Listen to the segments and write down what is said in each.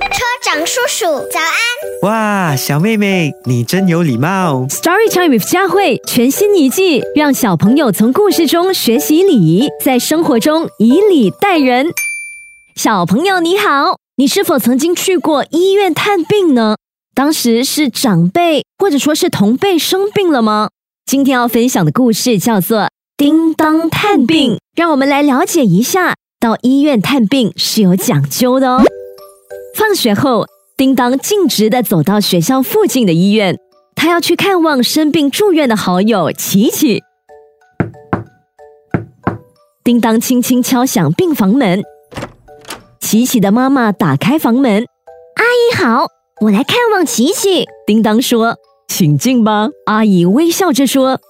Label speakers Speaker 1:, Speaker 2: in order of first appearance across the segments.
Speaker 1: 车长叔叔，早安！
Speaker 2: 哇，小妹妹，你真有礼貌。
Speaker 3: Story Time with 佳慧全新一季，让小朋友从故事中学习礼仪，在生活中以礼待人。小朋友你好，你是否曾经去过医院探病呢？当时是长辈或者说是同辈生病了吗？今天要分享的故事叫做《叮当探病》，让我们来了解一下，到医院探病是有讲究的哦。放学后，叮当径直的走到学校附近的医院，他要去看望生病住院的好友琪琪。叮当轻轻敲响病房门，琪琪的妈妈打开房门，阿姨好，我来看望琪琪。叮当说：“请进吧。”阿姨微笑着说。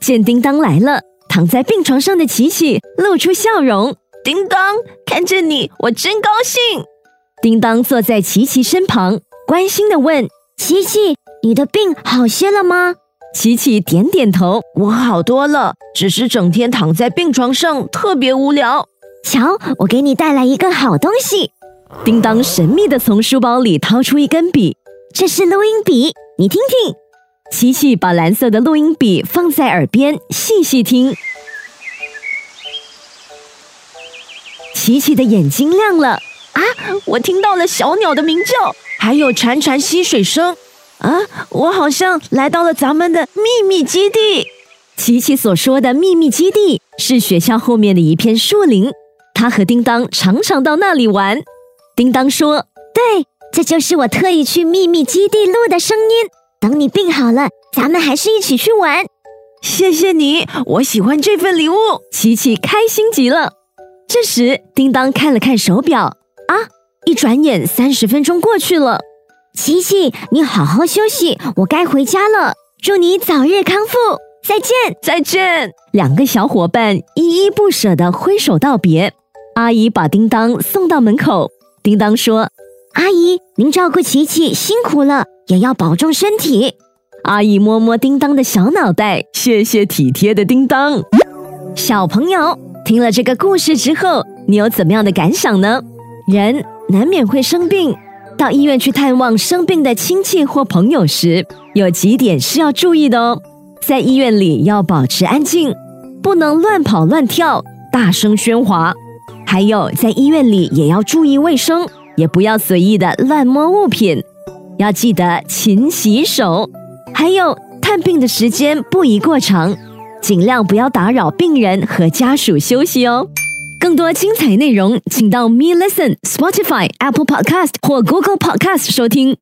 Speaker 3: 见叮当来了，躺在病床上的琪琪露出笑容。叮当，看着你，我真高兴。叮当坐在琪琪身旁，关心的问：“琪琪，你的病好些了吗？”琪琪点点头：“我好多了，只是整天躺在病床上特别无聊。”瞧，我给你带来一个好东西。叮当神秘的从书包里掏出一根笔，这是录音笔，你听听。琪琪把蓝色的录音笔放在耳边，细细听。琪琪的眼睛亮了。啊！我听到了小鸟的鸣叫，还有潺潺溪水声。啊！我好像来到了咱们的秘密基地。琪琪所说的秘密基地是学校后面的一片树林。他和叮当常常到那里玩。叮当说：“对，这就是我特意去秘密基地录的声音。等你病好了，咱们还是一起去玩。”谢谢你，我喜欢这份礼物。琪琪开心极了。这时，叮当看了看手表。啊！一转眼，三十分钟过去了。琪琪，你好好休息，我该回家了。祝你早日康复，再见，再见。两个小伙伴依依不舍地挥手道别。阿姨把叮当送到门口。叮当说：“阿姨，您照顾琪琪辛苦了，也要保重身体。”阿姨摸摸叮当的小脑袋，谢谢体贴的叮当。小朋友听了这个故事之后，你有怎么样的感想呢？人难免会生病，到医院去探望生病的亲戚或朋友时，有几点是要注意的哦。在医院里要保持安静，不能乱跑乱跳、大声喧哗。还有，在医院里也要注意卫生，也不要随意的乱摸物品，要记得勤洗手。还有，探病的时间不宜过长，尽量不要打扰病人和家属休息哦。更多精彩内容，请到 Me Listen、Spotify、Apple Podcast 或 Google Podcast 收听。